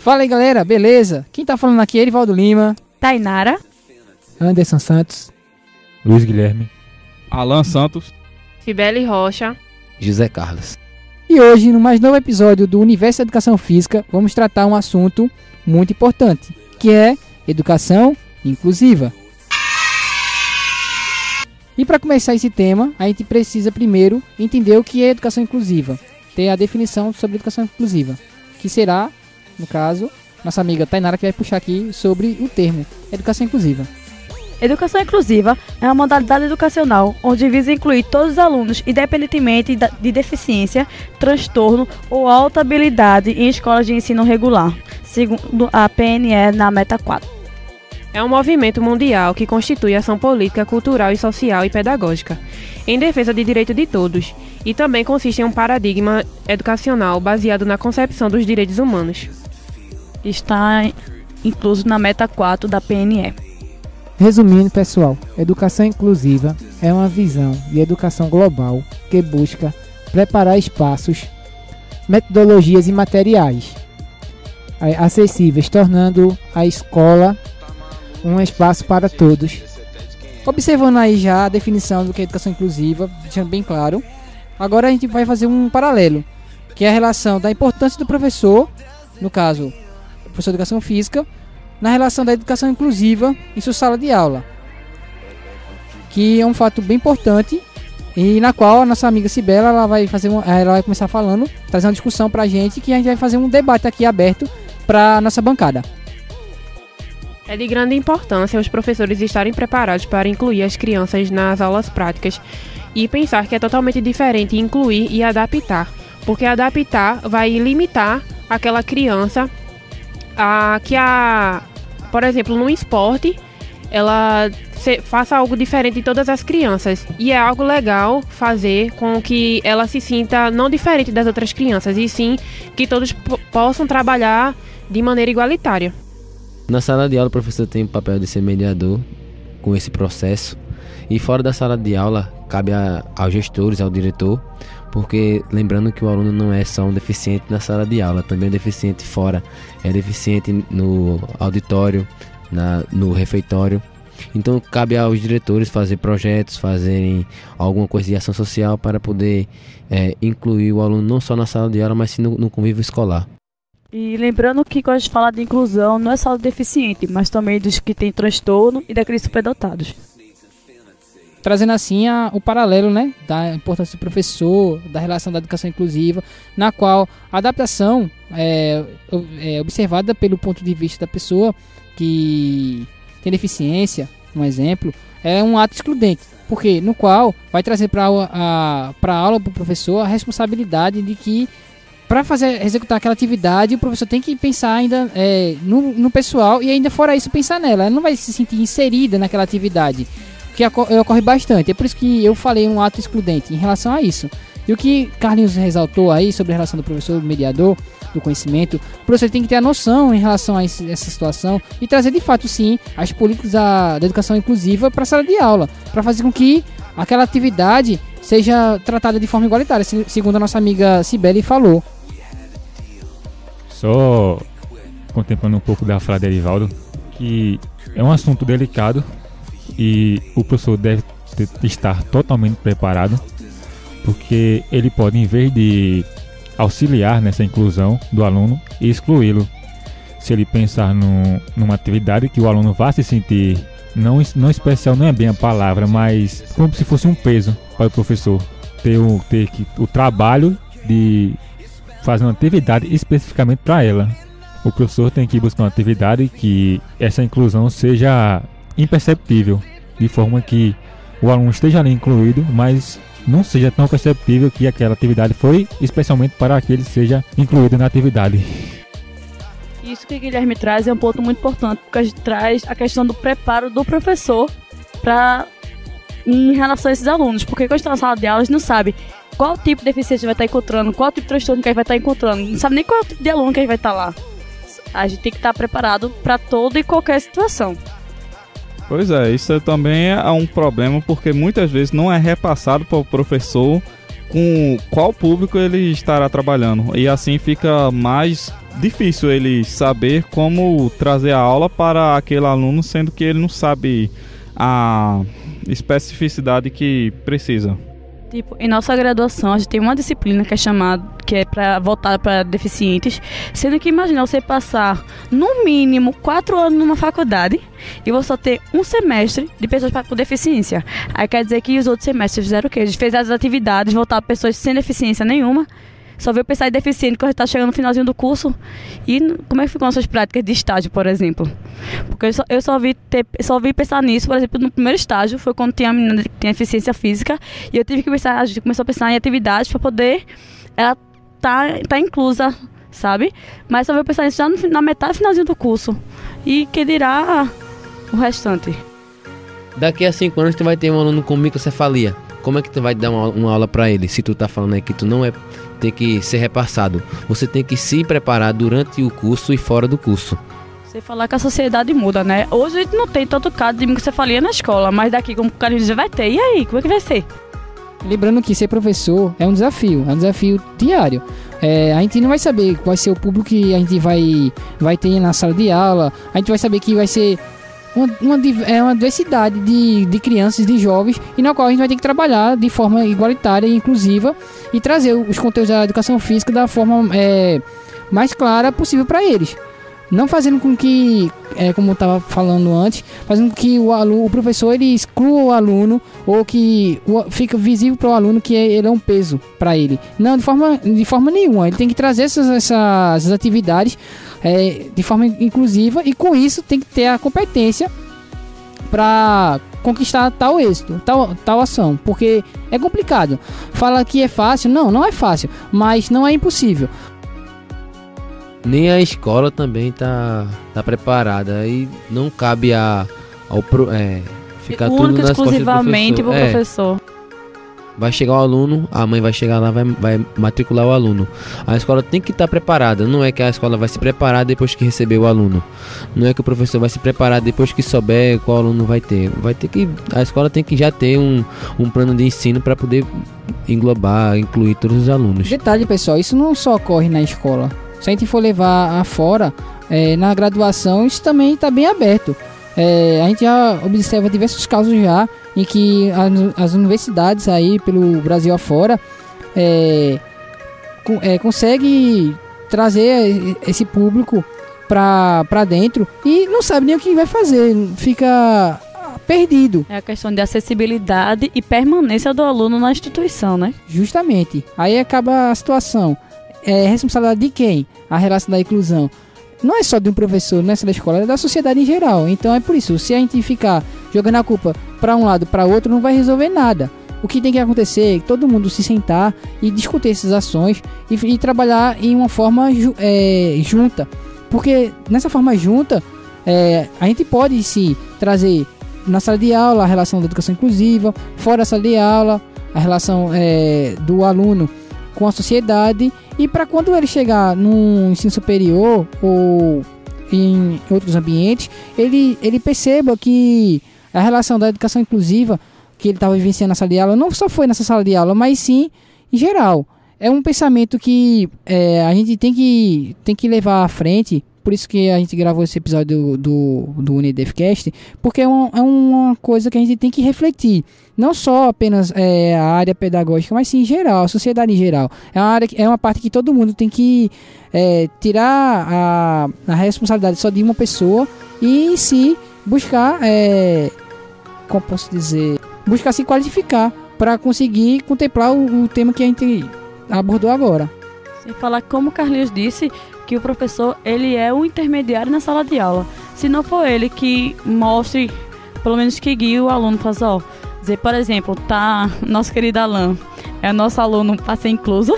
Fala aí, galera, beleza? Quem tá falando aqui é Erivaldo Lima, Tainara. Anderson Santos. Luiz Guilherme. Alan Santos. Cibele Rocha. José Carlos. E hoje, no mais novo episódio do Universo da Educação Física, vamos tratar um assunto muito importante, que é educação inclusiva. E para começar esse tema, a gente precisa primeiro entender o que é educação inclusiva, ter a definição sobre educação inclusiva, que será, no caso, nossa amiga Tainara que vai puxar aqui sobre o termo educação inclusiva. Educação inclusiva é uma modalidade educacional onde visa incluir todos os alunos, independentemente de deficiência, transtorno ou alta habilidade em escolas de ensino regular, segundo a PNE na Meta 4. É um movimento mundial que constitui ação política, cultural e social e pedagógica, em defesa de direito de todos, e também consiste em um paradigma educacional baseado na concepção dos direitos humanos. Está incluso na Meta 4 da PNE. Resumindo, pessoal, educação inclusiva é uma visão de educação global que busca preparar espaços, metodologias e materiais acessíveis, tornando a escola um espaço para todos. Observando aí já a definição do que é educação inclusiva, deixando bem claro, agora a gente vai fazer um paralelo, que é a relação da importância do professor, no caso, professor de educação física, na relação da educação inclusiva em sua sala de aula. Que é um fato bem importante e na qual a nossa amiga Sibela ela vai fazer uma, ela vai começar falando, trazer uma discussão pra gente que a gente vai fazer um debate aqui aberto para nossa bancada. É de grande importância os professores estarem preparados para incluir as crianças nas aulas práticas e pensar que é totalmente diferente incluir e adaptar, porque adaptar vai limitar aquela criança a que a por exemplo, no esporte, ela se, faça algo diferente de todas as crianças. E é algo legal fazer com que ela se sinta não diferente das outras crianças, e sim que todos possam trabalhar de maneira igualitária. Na sala de aula, o professor tem o papel de ser mediador com esse processo. E fora da sala de aula, cabe a, aos gestores, ao diretor, porque lembrando que o aluno não é só um deficiente na sala de aula, também é deficiente fora, é deficiente no auditório, na, no refeitório. Então cabe aos diretores fazer projetos, fazerem alguma coisa de ação social para poder é, incluir o aluno não só na sala de aula, mas sim no, no convívio escolar. E lembrando que quando a gente fala de inclusão, não é só do deficiente, mas também dos que têm transtorno e daqueles superdotados trazendo assim a, o paralelo né, da importância do professor, da relação da educação inclusiva, na qual a adaptação é, é observada pelo ponto de vista da pessoa que tem deficiência, um exemplo, é um ato excludente, porque no qual vai trazer para a, a aula para o professor a responsabilidade de que para fazer executar aquela atividade, o professor tem que pensar ainda é, no, no pessoal e ainda fora isso pensar nela. Ela não vai se sentir inserida naquela atividade que ocorre bastante. É por isso que eu falei um ato excludente em relação a isso. E o que Carlinhos ressaltou aí sobre a relação do professor mediador do conhecimento, o professor tem que ter a noção em relação a essa situação e trazer de fato sim as políticas da, da educação inclusiva para a sala de aula, para fazer com que aquela atividade seja tratada de forma igualitária, segundo a nossa amiga Cibele falou. Só contemplando um pouco da fala de Erivaldo, que é um assunto delicado e o professor deve estar totalmente preparado, porque ele pode, em vez de auxiliar nessa inclusão do aluno, excluí-lo. Se ele pensar no, numa atividade que o aluno vá se sentir não, não especial não é bem a palavra, mas como se fosse um peso para o professor ter o, ter que, o trabalho de fazer uma atividade especificamente para ela. O professor tem que buscar uma atividade que essa inclusão seja imperceptível, de forma que o aluno esteja ali incluído, mas não seja tão perceptível que aquela atividade foi especialmente para que ele seja incluído na atividade. Isso que Guilherme traz é um ponto muito importante, porque a gente traz a questão do preparo do professor para em relação a esses alunos, porque quando está na sala de aula, a gente não sabe qual tipo de deficiência vai estar encontrando, qual tipo de transtorno que a gente vai estar encontrando, não sabe nem qual tipo de aluno que a gente vai estar lá. A gente tem que estar preparado para toda e qualquer situação. Pois é, isso também é um problema porque muitas vezes não é repassado para o professor com qual público ele estará trabalhando. E assim fica mais difícil ele saber como trazer a aula para aquele aluno, sendo que ele não sabe a especificidade que precisa. Tipo, em nossa graduação, a gente tem uma disciplina que é chamada, que é para voltada para deficientes, sendo que imagina você passar no mínimo quatro anos numa faculdade e você só ter um semestre de pessoas com deficiência. Aí quer dizer que os outros semestres fizeram o quê? Gente fez as atividades voltadas para pessoas sem deficiência nenhuma só veio pensar em deficiente quando está chegando no finalzinho do curso. E como é que ficam as suas práticas de estágio, por exemplo? Porque eu só, eu só, vi, ter, só vi pensar nisso, por exemplo, no primeiro estágio, foi quando tinha a menina que tinha deficiência física, e eu tive que pensar, a gente começou a pensar em atividades para poder ela tá, tá inclusa, sabe? Mas só veio pensar nisso já no, na metade finalzinho do curso. E que dirá o restante. Daqui a cinco anos tu vai ter um aluno com microcefalia. Como é que tu vai dar uma, uma aula para ele? Se tu tá falando aí que tu não é tem que ser repassado. Você tem que se preparar durante o curso e fora do curso. Você falar que a sociedade muda, né? Hoje a gente não tem tanto caso de microcefalia na escola, mas daqui, como o cara diz, vai ter. E aí, como é que vai ser? Lembrando que ser professor é um desafio, é um desafio diário. É, a gente não vai saber qual vai ser o público que a gente vai, vai ter na sala de aula, a gente vai saber que vai ser uma, uma, é uma diversidade de, de crianças, de jovens, e na qual a gente vai ter que trabalhar de forma igualitária e inclusiva e trazer os conteúdos da educação física da forma é, mais clara possível para eles. Não fazendo com que, é, como eu estava falando antes, fazendo com que o, aluno, o professor ele exclua o aluno ou que fica visível para o aluno que ele é um peso para ele. Não, de forma, de forma nenhuma. Ele tem que trazer essas, essas atividades é, de forma inclusiva e com isso tem que ter a competência para conquistar tal êxito, tal, tal ação, porque é complicado. Fala que é fácil, não, não é fácil, mas não é impossível. Nem a escola também tá, tá preparada e não cabe a ao pro, é, ficar Único, tudo nas exclusivamente costas do pro professor. É, professor. Vai chegar o aluno, a mãe vai chegar lá, vai, vai matricular o aluno. A escola tem que estar preparada. Não é que a escola vai se preparar depois que receber o aluno. Não é que o professor vai se preparar depois que souber qual aluno vai ter. Vai ter que a escola tem que já ter um, um plano de ensino para poder englobar, incluir todos os alunos. Detalhe, pessoal, isso não só ocorre na escola. Se a gente for levar afora, é, na graduação, isso também está bem aberto. É, a gente já observa diversos casos já em que as, universidades aí pelo Brasil afora é, é, consegue trazer esse público para dentro e não sabe nem o que vai fazer, fica perdido. É a questão de acessibilidade e permanência do aluno na instituição, né? Justamente. Aí acaba a situação. É responsabilidade de quem? A relação da inclusão não é só de um professor, não é da escola, é da sociedade em geral. Então é por isso, se a gente ficar jogando a culpa para um lado para outro, não vai resolver nada. O que tem que acontecer é todo mundo se sentar e discutir essas ações e, e trabalhar em uma forma é, junta. Porque nessa forma junta, é, a gente pode se trazer na sala de aula a relação da educação inclusiva, fora da sala de aula, a relação é, do aluno com a sociedade e para quando ele chegar no ensino superior ou em outros ambientes, ele, ele perceba que a relação da educação inclusiva que ele estava vivenciando na sala de aula não só foi nessa sala de aula, mas sim em geral. É um pensamento que é, a gente tem que, tem que levar à frente por isso que a gente gravou esse episódio do, do, do Unidefcast, porque é uma, é uma coisa que a gente tem que refletir. Não só apenas é, a área pedagógica, mas sim em geral, a sociedade em geral. É uma, área, é uma parte que todo mundo tem que é, tirar a, a responsabilidade só de uma pessoa e si buscar, é, como posso dizer, buscar se qualificar para conseguir contemplar o, o tema que a gente abordou agora. Sem falar como o Carlinhos disse, que o professor ele é o intermediário na sala de aula. Se não for ele que mostre, pelo menos que guie o aluno para ó, dizer, por exemplo, tá nosso querido Alan, é nosso aluno para ser incluso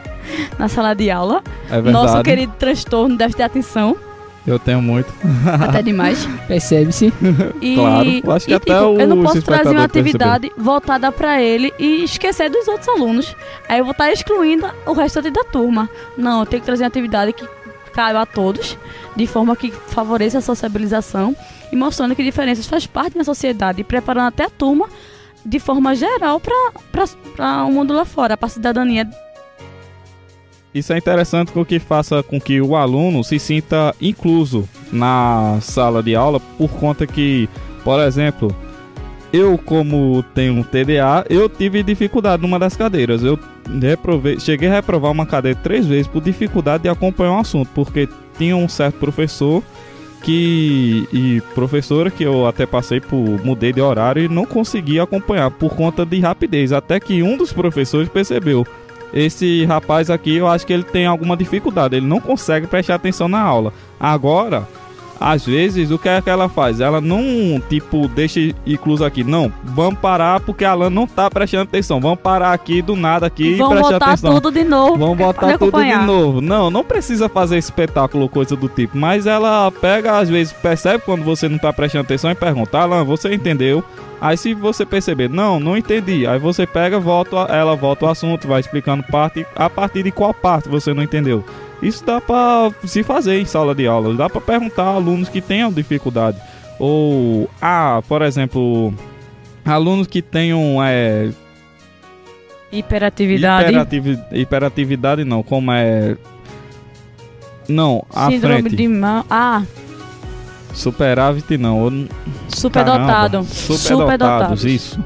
na sala de aula. É verdade. Nosso querido transtorno deve ter atenção. Eu tenho muito. Até demais. Percebe-se. E, Claro, acho que e, até tipo, o eu não posso trazer uma atividade voltada para ele e esquecer dos outros alunos. Aí eu vou estar excluindo o restante da turma. Não, eu tenho que trazer uma atividade que caiba a todos, de forma que favoreça a sociabilização e mostrando que diferenças faz parte da sociedade e preparando até a turma de forma geral para o mundo lá fora, para a cidadania Isso é interessante porque faça com que o aluno se sinta incluso na sala de aula, por conta que, por exemplo, eu como tenho TDA, eu tive dificuldade numa das cadeiras. Eu reprovei, cheguei a reprovar uma cadeira três vezes por dificuldade de acompanhar um assunto, porque tinha um certo professor que e professora que eu até passei por mudei de horário e não consegui acompanhar por conta de rapidez, até que um dos professores percebeu esse rapaz aqui, eu acho que ele tem alguma dificuldade, ele não consegue prestar atenção na aula. Agora, às vezes, o que é que ela faz? Ela não, tipo, deixa incluso aqui. Não, vamos parar porque a Alan não tá prestando atenção. Vamos parar aqui do nada aqui e Vamos prestar botar atenção. tudo de novo. Vamos botar tudo de novo. Não, não precisa fazer espetáculo ou coisa do tipo. Mas ela pega, às vezes, percebe quando você não tá prestando atenção e pergunta: Alan, você entendeu? Aí se você perceber, não, não entendi. Aí você pega, volta, ela volta o assunto, vai explicando parte, a partir de qual parte você não entendeu. Isso dá pra se fazer em sala de aula. Dá pra perguntar a alunos que tenham dificuldade. Ou, ah, por exemplo, alunos que tenham é, Hiperatividade. Hiperativi- hiperatividade não, como é. Não, à Síndrome frente. de mão. Ah, Superávit não. superdotado. Caramba, Superdotados, isso.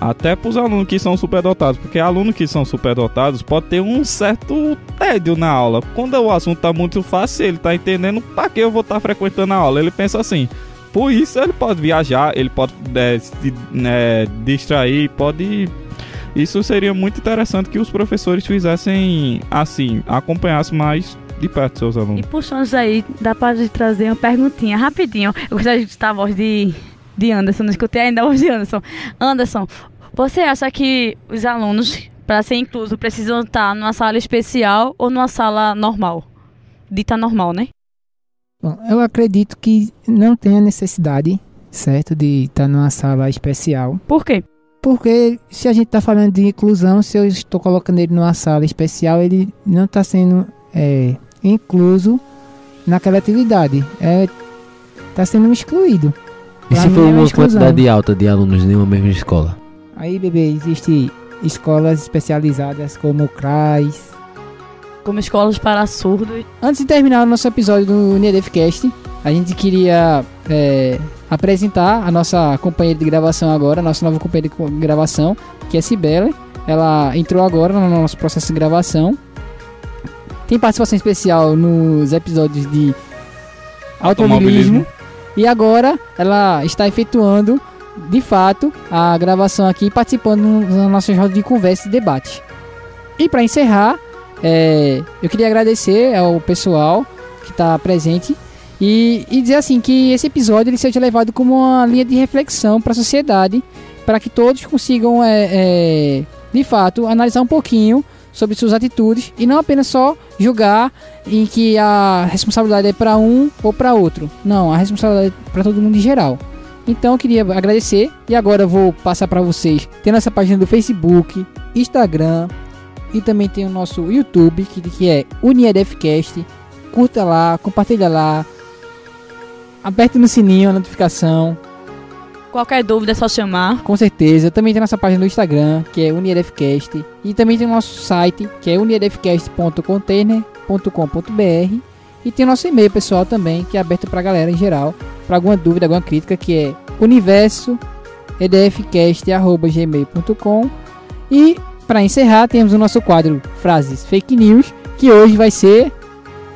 Até pros alunos que são superdotados, porque alunos que são superdotados pode ter um certo tédio na aula. Quando o assunto tá muito fácil, ele tá entendendo pra que eu vou estar frequentando a aula. Ele pensa assim. Por isso ele pode viajar, ele pode é, se né, distrair, pode isso seria muito interessante que os professores fizessem assim, acompanhassem mais de perto seus E alunos. puxando isso aí, dá gente trazer uma perguntinha rapidinho. Eu gostaria de escutar a voz de, de Anderson, não escutei ainda voz de Anderson. Anderson, você acha que os alunos, para ser incluso, precisam estar numa sala especial ou numa sala normal? Dita normal, né? Bom, eu acredito que não tenha necessidade, certo, de estar numa sala especial. Por quê? Porque se a gente está falando de inclusão, se eu estou colocando ele numa sala especial, ele não está sendo é, incluso naquela atividade. Está sendo excluído. E se for é uma quantidade alta de alunos em uma mesma escola? Aí, bebê, existe escolas especializadas como o CRAS. Como escolas para surdos. Antes de terminar o nosso episódio do NEDFcast, a gente queria é, apresentar a nossa companheira de gravação agora, a nossa nova companheira de gravação, que é Cibele. Ela entrou agora no nosso processo de gravação. Tem participação especial nos episódios de automobilismo. E agora ela está efetuando, de fato, a gravação aqui, participando na nossa roda de conversa e debate. E para encerrar, é, eu queria agradecer ao pessoal que está presente e, e dizer assim que esse episódio ele seja levado como uma linha de reflexão para a sociedade, para que todos consigam, é, é, de fato, analisar um pouquinho sobre suas atitudes e não apenas só julgar em que a responsabilidade é para um ou para outro. Não, a responsabilidade é para todo mundo em geral. Então eu queria agradecer e agora eu vou passar para vocês. Tem nossa página do Facebook, Instagram e também tem o nosso YouTube que, que é UniedFcast. Curta lá, compartilha lá, aperte no sininho a notificação. Qualquer dúvida é só chamar. Com certeza. Também tem nossa página no Instagram, que é UniedFcast. E também tem o nosso site, que é uniedfcast.container.com.br. E tem o nosso e-mail pessoal também, que é aberto pra galera em geral. Pra alguma dúvida, alguma crítica, que é universoedfcast.gmail.com. E para encerrar, temos o nosso quadro Frases Fake News, que hoje vai ser.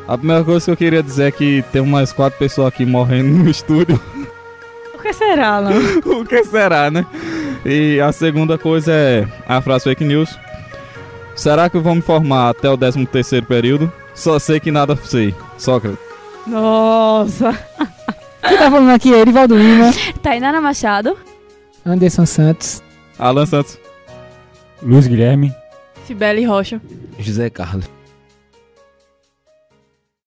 A primeira coisa que eu queria dizer é que tem umas quatro pessoas aqui morrendo no estúdio. Que será, Alan? o que será, né? E a segunda coisa é a frase fake news. Será que eu vou me formar até o 13 terceiro período? Só sei que nada sei. Sócrates. Nossa. Quem tá falando aqui é Erivaldo Lima, Tainara Machado. Anderson Santos. Alan Santos. Luiz Guilherme. Cibele Rocha. José Carlos.